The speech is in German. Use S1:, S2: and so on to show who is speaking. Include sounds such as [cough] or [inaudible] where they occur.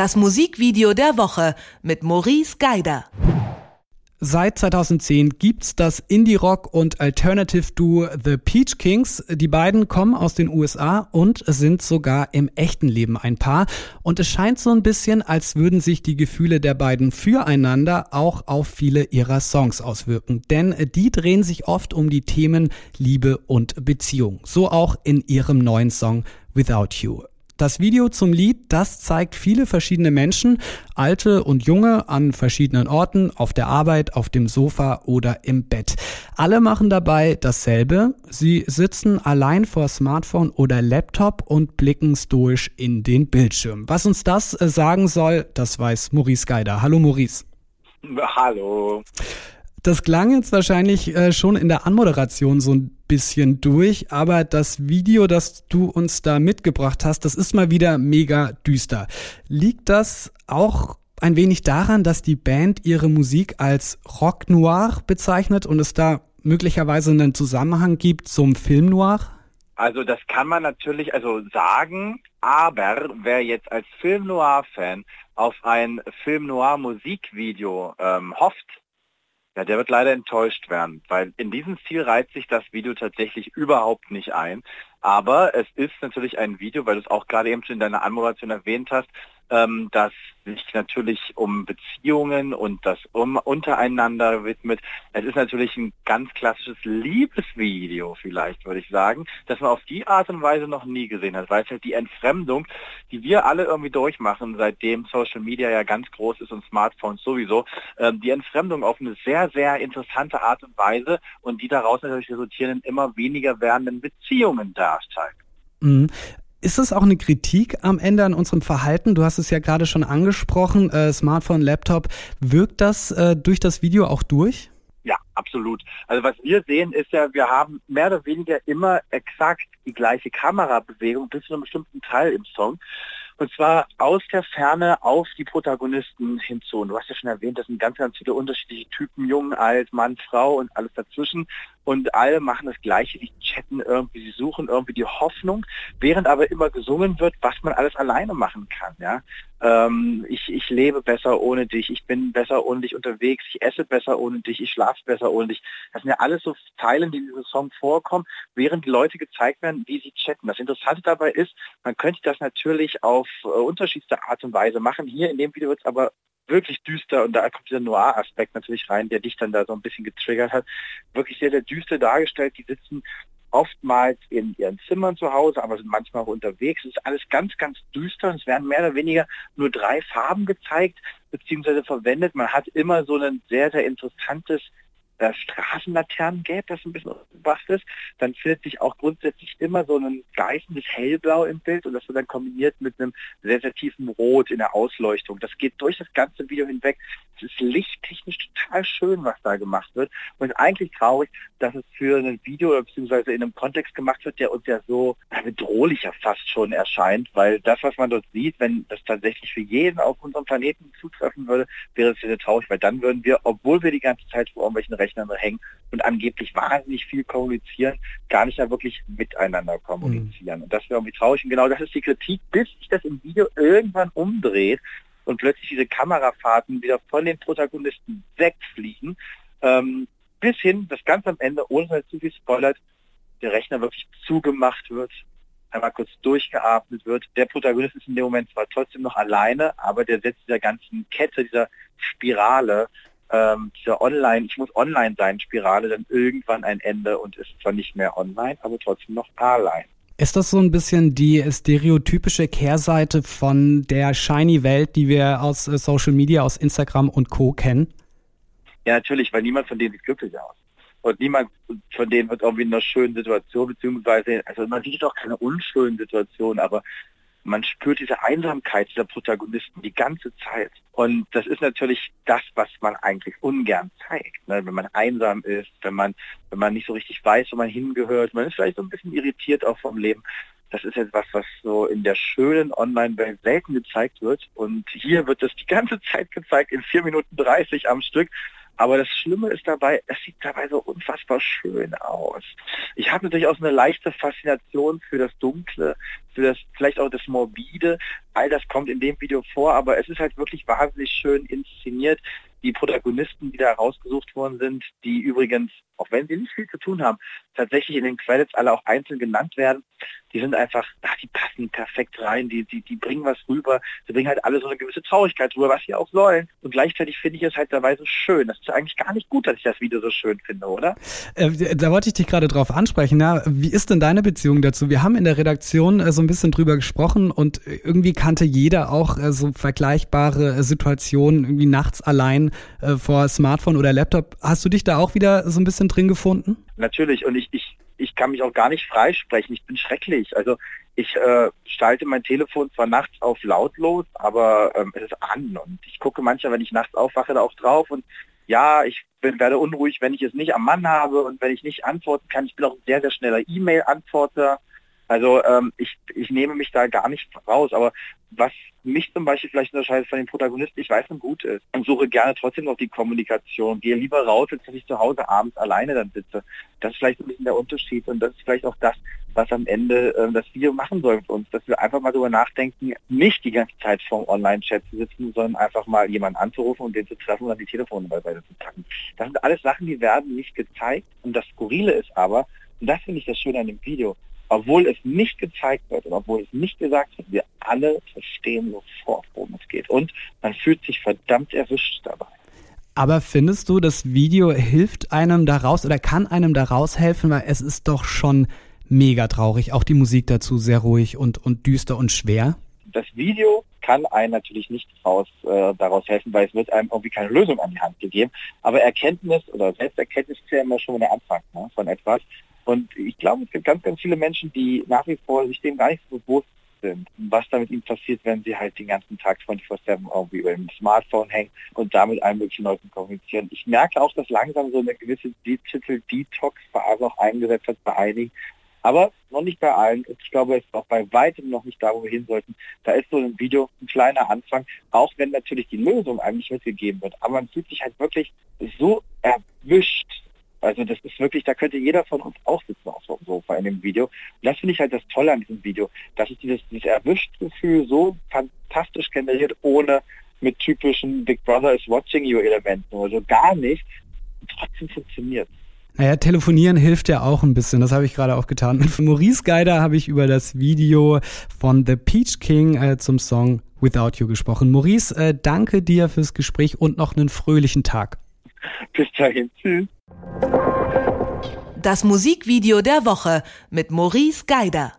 S1: Das Musikvideo der Woche mit Maurice Geider.
S2: Seit 2010 gibt's das Indie-Rock und Alternative-Duo The Peach Kings. Die beiden kommen aus den USA und sind sogar im echten Leben ein Paar. Und es scheint so ein bisschen, als würden sich die Gefühle der beiden füreinander auch auf viele ihrer Songs auswirken. Denn die drehen sich oft um die Themen Liebe und Beziehung. So auch in ihrem neuen Song Without You. Das Video zum Lied, das zeigt viele verschiedene Menschen, alte und junge, an verschiedenen Orten, auf der Arbeit, auf dem Sofa oder im Bett. Alle machen dabei dasselbe. Sie sitzen allein vor Smartphone oder Laptop und blicken stoisch in den Bildschirm. Was uns das äh, sagen soll, das weiß Maurice Geider. Hallo Maurice.
S3: Hallo.
S2: Das klang jetzt wahrscheinlich äh, schon in der Anmoderation so ein bisschen durch, aber das Video, das du uns da mitgebracht hast, das ist mal wieder mega düster. Liegt das auch ein wenig daran, dass die Band ihre Musik als Rock Noir bezeichnet und es da möglicherweise einen Zusammenhang gibt zum Film Noir?
S3: Also das kann man natürlich also sagen, aber wer jetzt als Film Noir-Fan auf ein Film Noir Musikvideo ähm, hofft, ja, der wird leider enttäuscht werden, weil in diesem Stil reizt sich das Video tatsächlich überhaupt nicht ein. Aber es ist natürlich ein Video, weil du es auch gerade eben schon in deiner Anmoderation erwähnt hast, ähm, das sich natürlich um Beziehungen und das um untereinander widmet. Es ist natürlich ein ganz klassisches Liebesvideo, vielleicht würde ich sagen, das man auf die Art und Weise noch nie gesehen hat, weil es halt die Entfremdung, die wir alle irgendwie durchmachen, seitdem Social Media ja ganz groß ist und Smartphones sowieso, ähm, die Entfremdung auf eine sehr, sehr interessante Art und Weise und die daraus natürlich resultieren in immer weniger werdenden Beziehungen darstellen.
S2: Ist es auch eine Kritik am Ende an unserem Verhalten? Du hast es ja gerade schon angesprochen, äh, Smartphone, Laptop. Wirkt das äh, durch das Video auch durch?
S3: Ja, absolut. Also was wir sehen ist ja, wir haben mehr oder weniger immer exakt die gleiche Kamerabewegung bis zu einem bestimmten Teil im Song. Und zwar aus der Ferne auf die Protagonisten hinzu. Und du hast ja schon erwähnt, das sind ganz, ganz viele unterschiedliche Typen, jung, alt, Mann, Frau und alles dazwischen und alle machen das Gleiche, die chatten irgendwie, sie suchen irgendwie die Hoffnung, während aber immer gesungen wird, was man alles alleine machen kann. Ja? Ähm, ich, ich lebe besser ohne dich, ich bin besser ohne dich unterwegs, ich esse besser ohne dich, ich schlafe besser ohne dich. Das sind ja alles so Teilen, die in diesem Song vorkommen, während die Leute gezeigt werden, wie sie chatten. Das Interessante dabei ist, man könnte das natürlich auf äh, unterschiedlichste Art und Weise machen. Hier in dem Video wird es aber wirklich düster und da kommt dieser Noir-Aspekt natürlich rein, der dich dann da so ein bisschen getriggert hat. Wirklich sehr, sehr düster dargestellt. Die sitzen oftmals in ihren Zimmern zu Hause, aber sind manchmal auch unterwegs. Es ist alles ganz, ganz düster. Es werden mehr oder weniger nur drei Farben gezeigt beziehungsweise verwendet. Man hat immer so ein sehr, sehr interessantes äh, Straßenlaternen gäbe, das ein bisschen was ist, dann findet sich auch grundsätzlich immer so ein gleißendes Hellblau im Bild und das wird dann kombiniert mit einem sehr, sehr tiefen Rot in der Ausleuchtung. Das geht durch das ganze Video hinweg. Es ist lichttechnisch total schön, was da gemacht wird und eigentlich traurig, dass es für ein Video oder beziehungsweise in einem Kontext gemacht wird, der uns ja so bedrohlicher fast schon erscheint, weil das, was man dort sieht, wenn das tatsächlich für jeden auf unserem Planeten zutreffen würde, wäre es sehr traurig, weil dann würden wir, obwohl wir die ganze Zeit vor irgendwelchen Rechten Rechnern hängen und angeblich wahnsinnig viel kommunizieren, gar nicht da wirklich miteinander kommunizieren. Mhm. Und das wäre irgendwie traurig. Und genau das ist die Kritik, bis sich das im Video irgendwann umdreht und plötzlich diese Kamerafahrten wieder von den Protagonisten wegfliegen, ähm, bis hin, das ganz am Ende, ohne dass zu viel spoilert, der Rechner wirklich zugemacht wird, einmal kurz durchgeatmet wird. Der Protagonist ist in dem Moment zwar trotzdem noch alleine, aber der setzt dieser ganzen Kette, dieser Spirale ähm, dieser Online, ich muss online sein, Spirale dann irgendwann ein Ende und ist zwar nicht mehr online, aber trotzdem noch allein.
S2: Ist das so ein bisschen die stereotypische Kehrseite von der shiny Welt, die wir aus äh, Social Media, aus Instagram und Co. kennen?
S3: Ja, natürlich, weil niemand von denen sieht glücklich aus. Und niemand von denen wird irgendwie in einer schönen Situation, beziehungsweise, also man sieht doch keine unschönen Situationen, aber man spürt diese Einsamkeit dieser Protagonisten die ganze Zeit. Und das ist natürlich das, was man eigentlich ungern zeigt. Ne? Wenn man einsam ist, wenn man, wenn man nicht so richtig weiß, wo man hingehört, man ist vielleicht so ein bisschen irritiert auch vom Leben. Das ist etwas, was so in der schönen Online-Welt selten gezeigt wird. Und hier wird das die ganze Zeit gezeigt, in vier Minuten 30 am Stück Aber das Schlimme ist dabei, es sieht dabei so unfassbar schön aus. Ich habe natürlich auch so eine leichte Faszination für das Dunkle, für das vielleicht auch das Morbide. All das kommt in dem Video vor, aber es ist halt wirklich wahnsinnig schön inszeniert. Die Protagonisten, die da rausgesucht worden sind, die übrigens, auch wenn sie nicht viel zu tun haben, tatsächlich in den Credits alle auch einzeln genannt werden, die sind einfach, ach, die passen perfekt rein, die, die, die bringen was rüber, sie bringen halt alle so eine gewisse Traurigkeit rüber, was sie auch sollen. Und gleichzeitig finde ich es halt dabei so schön. Das ist eigentlich gar nicht gut, dass ich das Video so schön finde, oder?
S2: Äh, da wollte ich dich gerade drauf ansprechen. Ja, wie ist denn deine Beziehung dazu? Wir haben in der Redaktion äh, so ein bisschen drüber gesprochen und irgendwie kannte jeder auch äh, so vergleichbare äh, Situationen, irgendwie nachts allein äh, vor Smartphone oder Laptop. Hast du dich da auch wieder so ein bisschen drin gefunden?
S3: Natürlich und ich, ich ich kann mich auch gar nicht freisprechen. Ich bin schrecklich. Also ich äh, schalte mein Telefon zwar nachts auf lautlos, aber ähm, es ist an und ich gucke manchmal, wenn ich nachts aufwache, da auch drauf und ja, ich bin, werde unruhig, wenn ich es nicht am Mann habe und wenn ich nicht antworten kann. Ich bin auch ein sehr, sehr schneller E-Mail-Antworter. Also ähm, ich, ich nehme mich da gar nicht raus. Aber was mich zum Beispiel vielleicht unterscheidet von den Protagonisten, ich weiß, was gut ist und suche gerne trotzdem noch die Kommunikation. Gehe lieber raus, als dass ich zu Hause abends alleine dann sitze. Das ist vielleicht ein bisschen der Unterschied und das ist vielleicht auch das, was am Ende äh, das Video machen soll für uns, dass wir einfach mal darüber nachdenken, nicht die ganze Zeit vorm Online-Chat zu sitzen, sondern einfach mal jemanden anzurufen und den zu treffen und dann die Telefone beiseite zu packen. Das sind alles Sachen, die werden nicht gezeigt und das Skurrile ist aber, und das finde ich das Schöne an dem Video, obwohl es nicht gezeigt wird und obwohl es nicht gesagt wird, wir alle verstehen sofort, worum es geht. Und man fühlt sich verdammt erwischt dabei.
S2: Aber findest du, das Video hilft einem daraus oder kann einem daraus helfen, weil es ist doch schon mega traurig. Auch die Musik dazu sehr ruhig und, und düster und schwer.
S3: Das Video kann einem natürlich nicht raus, äh, daraus helfen, weil es wird einem irgendwie keine Lösung an die Hand gegeben. Aber Erkenntnis oder Selbsterkenntnis ist ja immer schon der Anfang ne, von etwas. Und ich glaube, es gibt ganz, ganz viele Menschen, die nach wie vor sich dem gar nicht so bewusst sind, was da mit ihnen passiert, wenn sie halt den ganzen Tag 24-7 irgendwie über dem Smartphone hängen und damit allen möglichen Leuten kommunizieren. Ich merke auch, dass langsam so eine gewisse Digital Detox-Phase auch eingesetzt hat bei einigen, aber noch nicht bei allen. Ich glaube, es ist auch bei weitem noch nicht da, wo wir hin sollten. Da ist so ein Video ein kleiner Anfang, auch wenn natürlich die Lösung eigentlich mitgegeben wird. Aber man fühlt sich halt wirklich so erwischt also das ist wirklich, da könnte jeder von uns auch sitzen auf so einem Sofa in dem Video. Und das finde ich halt das Tolle an diesem Video, dass es dieses, dieses Erwischt-Gefühl so fantastisch generiert, ohne mit typischen Big Brother is watching you Elementen oder so gar nicht. Trotzdem funktioniert.
S2: Naja, telefonieren hilft ja auch ein bisschen. Das habe ich gerade auch getan. Mit Maurice Geider habe ich über das Video von The Peach King äh, zum Song Without You gesprochen. Maurice, äh, danke dir fürs Gespräch und noch einen fröhlichen Tag. [laughs]
S3: Bis dahin. Tschüss.
S1: Das Musikvideo der Woche mit Maurice Geider.